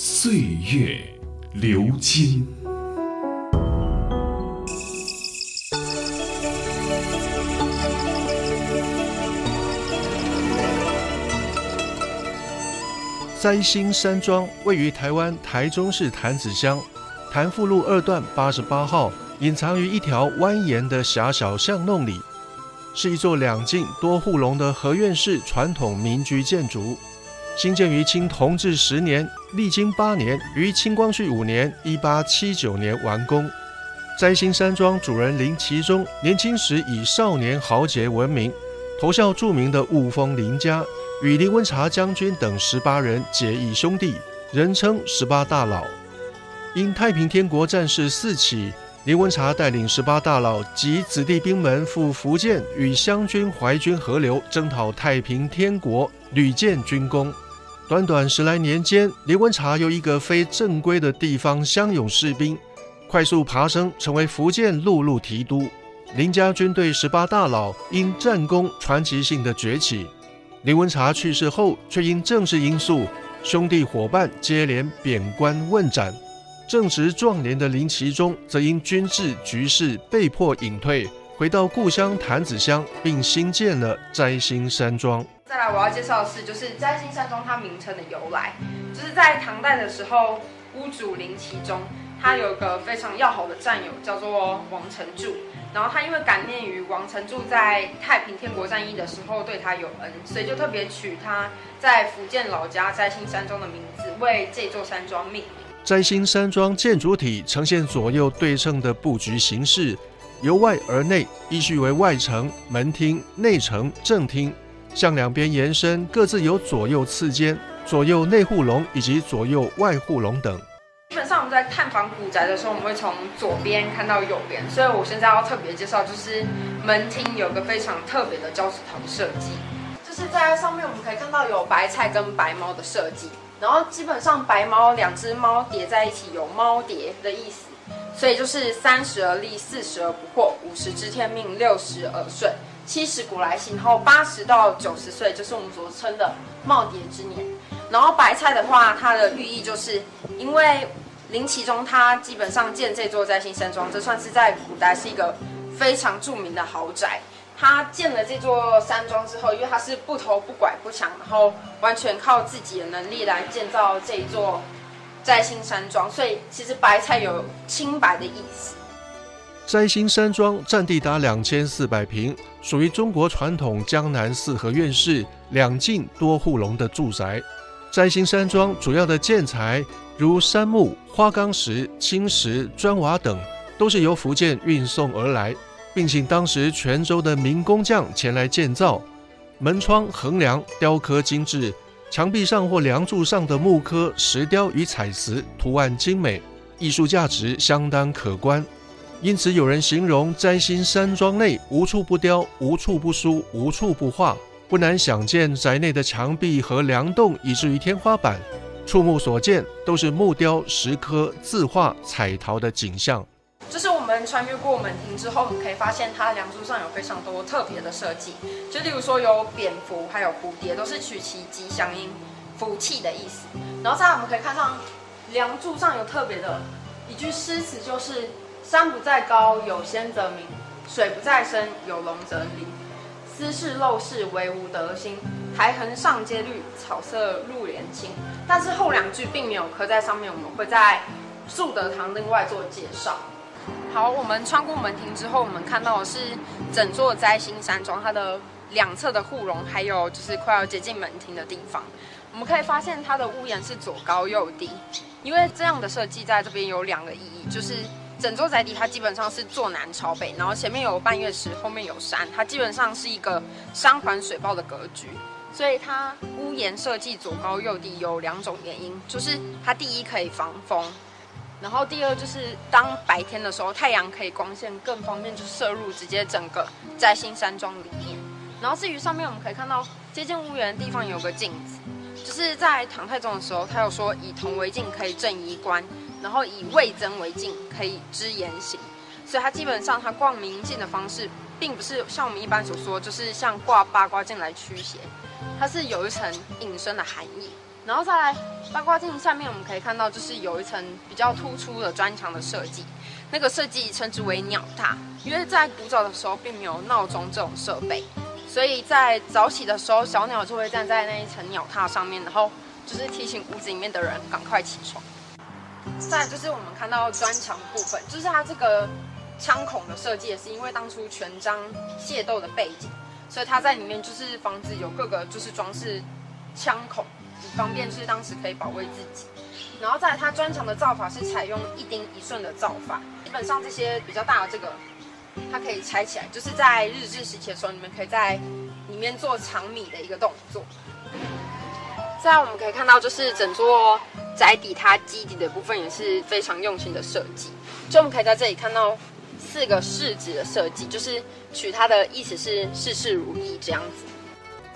岁月流金。摘星山庄位于台湾台中市潭子乡潭富路二段八十八号，隐藏于一条蜿蜒的狭小巷弄里，是一座两进多户龙的合院式传统民居建筑，兴建于清同治十年，历经八年，于清光绪五年（一八七九年）完工。摘星山庄主人林其中年轻时以少年豪杰闻名，投效著名的雾峰林家。与林文茶将军等十八人结义兄弟，人称十八大佬。因太平天国战事四起，林文茶带领十八大佬及子弟兵们赴福建，与湘军、淮军合流，征讨太平天国，屡建军功。短短十来年间，林文茶由一个非正规的地方乡勇士兵，快速爬升，成为福建陆路提督。林家军队十八大佬因战功传奇性的崛起。林文茶去世后，却因政治因素，兄弟伙伴接连贬官问斩。正值壮年的林其中，则因军事局势被迫隐退，回到故乡潭子乡，并新建了摘星山庄。再来，我要介绍的是，就是摘星山庄它名称的由来，就是在唐代的时候，屋主林其中，他有个非常要好的战友，叫做王成柱。然后他因为感念于王成柱在太平天国战役的时候对他有恩，所以就特别取他在福建老家摘星山庄的名字，为这座山庄命名。摘星山庄建筑体呈现左右对称的布局形式，由外而内依序为外城、门厅、内城、正厅，向两边延伸，各自有左右次间、左右内护龙以及左右外护龙等。基本上我们在探访古宅的时候，我们会从左边看到右边，所以我现在要特别介绍，就是门厅有个非常特别的胶石头设计，就是在上面我们可以看到有白菜跟白猫的设计，然后基本上白猫两只猫叠在一起有猫叠的意思，所以就是三十而立，四十而不惑，五十知天命，六十而顺，七十古来幸，然后八十到九十岁就是我们所称的耄耋之年。然后白菜的话，它的寓意就是因为林其中他基本上建这座摘星山庄，这算是在古代是一个非常著名的豪宅。他建了这座山庄之后，因为他是不偷不拐不抢，然后完全靠自己的能力来建造这一座摘星山庄，所以其实白菜有清白的意思。摘星山庄占地达两千四百平，属于中国传统江南四合院式两进多户龙的住宅。摘星山庄主要的建材如杉木、花岗石、青石、砖瓦等，都是由福建运送而来，并请当时泉州的名工匠前来建造。门窗、横梁雕刻精致，墙壁上或梁柱上的木刻、石雕与彩瓷图案精美，艺术价值相当可观。因此，有人形容摘星山庄内无处不雕、无处不书、无处不画。不难想见，宅内的墙壁和梁栋，以至于天花板，触目所见都是木雕、石刻、字画、彩陶的景象。穿越过门庭之后，你可以发现它梁柱上有非常多特别的设计，就例如说有蝙蝠，还有蝴蝶，都是取其吉祥音、福气的意思。然后再，我们可以看到梁柱上有特别的一句诗词，就是“山不在高，有仙则名；水不在深，有龙则灵。斯是陋室，惟吾德馨。苔痕上阶绿，草色入帘青。”但是后两句并没有刻在上面，我们会在树德堂另外做介绍。好，我们穿过门庭之后，我们看到的是整座摘星山庄，它的两侧的护龙，还有就是快要接近门庭的地方，我们可以发现它的屋檐是左高右低，因为这样的设计在这边有两个意义，就是整座宅邸它基本上是坐南朝北，然后前面有半月池，后面有山，它基本上是一个山环水抱的格局。所以它屋檐设计左高右低有两种原因，就是它第一可以防风，然后第二就是当白天的时候，太阳可以光线更方便就射入直接整个摘星山庄里面。然后至于上面我们可以看到接近屋檐的地方有个镜子，就是在唐太宗的时候，他有说以铜为镜可以正衣冠，然后以魏征为镜可以知言行，所以他基本上他挂明镜的方式，并不是像我们一般所说，就是像挂八卦镜来驱邪，它是有一层隐身的含义。然后再来八卦镜下面我们可以看到，就是有一层比较突出的砖墙的设计，那个设计称之为鸟踏，因为在古早的时候并没有闹钟这种设备。所以在早起的时候，小鸟就会站在那一层鸟榻上面，然后就是提醒屋子里面的人赶快起床。再就是我们看到砖墙部分，就是它这个枪孔的设计，也是因为当初全章械斗的背景，所以它在里面就是防止有各个就是装饰枪孔，方便是当时可以保卫自己。然后在它砖墙的造法是采用一钉一顺的造法，基本上这些比较大的这个。它可以拆起来，就是在日治时期的时候，你们可以在里面做藏米的一个动作。再来，我们可以看到，就是整座宅邸它基底的部分也是非常用心的设计。就我们可以在这里看到四个柿子的设计，就是取它的意思是事事如意这样子。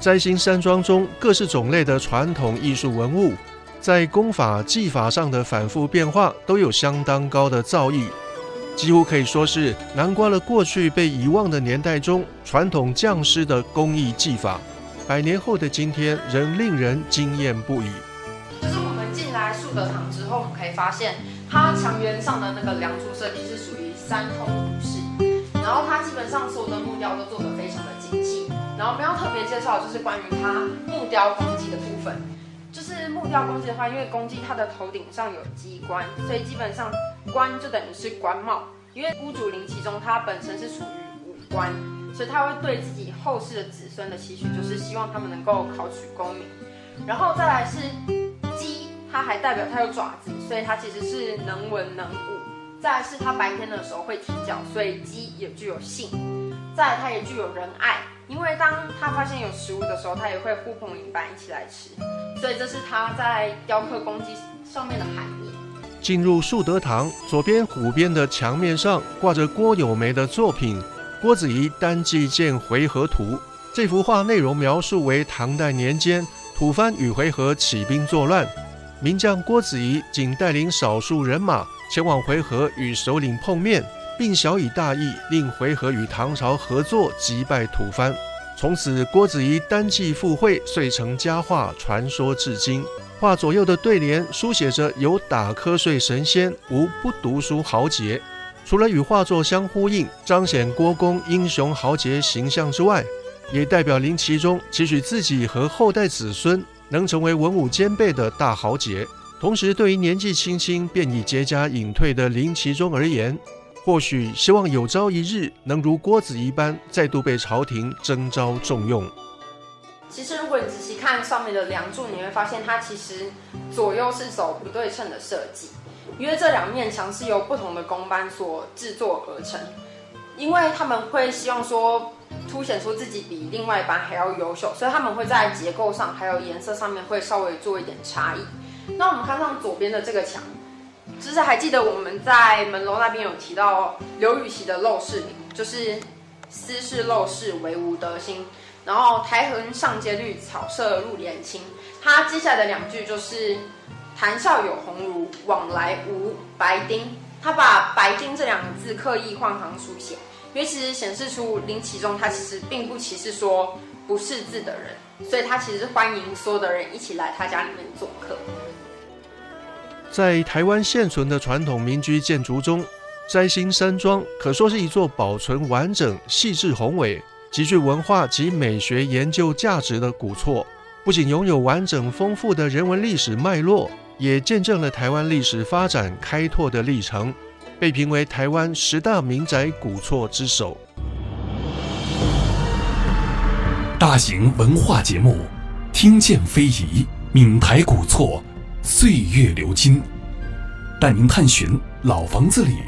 摘星山庄中各式种类的传统艺术文物，在功法技法上的反复变化，都有相当高的造诣。几乎可以说是囊括了过去被遗忘的年代中传统匠师的工艺技法，百年后的今天仍令人惊艳不已。就是我们进来树德堂之后，我们可以发现它墙垣上的那个梁柱设计是属于三通五式，然后它基本上所有的木雕都做得非常的精。然后我们要特别介绍就是关于它木雕公鸡的部分，就是木雕公鸡的话，因为公鸡它的头顶上有鸡冠，所以基本上。冠就等于是官帽，因为屋主林其中它本身是属于武官，所以他会对自己后世的子孙的期许，就是希望他们能够考取功名。然后再来是鸡，它还代表它有爪子，所以它其实是能文能武。再来是它白天的时候会啼叫，所以鸡也具有性。再来它也具有仁爱，因为当它发现有食物的时候，它也会呼朋引伴一起来吃，所以这是它在雕刻公鸡上面的含义。进入树德堂，左边湖边的墙面上挂着郭有梅的作品《郭子仪单骑见回纥图》。这幅画内容描述为唐代年间吐蕃与回纥起兵作乱，名将郭子仪仅带领少数人马前往回纥与首领碰面，并小以大义令回纥与唐朝合作击败吐蕃。从此，郭子仪单骑赴会遂成佳话，传说至今。画左右的对联书写着“有打瞌睡神仙，无不读书豪杰”。除了与画作相呼应，彰显郭公英雄豪杰形象之外，也代表林其中期许自己和后代子孙能成为文武兼备的大豪杰。同时，对于年纪轻轻便已结痂隐退的林其中而言，或许希望有朝一日能如郭子仪般再度被朝廷征召重用。其实，如果仔细看上面的梁柱，你会发现它其实左右是走不对称的设计，因为这两面墙是由不同的工班所制作而成，因为他们会希望说凸显出自己比另外一班还要优秀，所以他们会在结构上还有颜色上面会稍微做一点差异。那我们看上左边的这个墙，就是还记得我们在门楼那边有提到刘禹锡的《陋室铭》，就是斯是陋室，惟吾德馨。然后苔痕上阶绿，草色入帘青。他接下来的两句就是“谈笑有鸿儒，往来无白丁”。他把“白丁”这两个字刻意换行书写，因为其实显示出林启忠他其实并不歧视说不识字的人，所以他其实欢迎所有的人一起来他家里面做客。在台湾现存的传统民居建筑中，摘星山庄可说是一座保存完整、细致宏伟。极具文化及美学研究价值的古厝，不仅拥有完整丰富的人文历史脉络，也见证了台湾历史发展开拓的历程，被评为台湾十大民宅古厝之首。大型文化节目，听见非遗，闽台古厝，岁月流金，带您探寻老房子里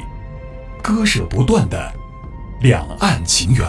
割舍不断的两岸情缘。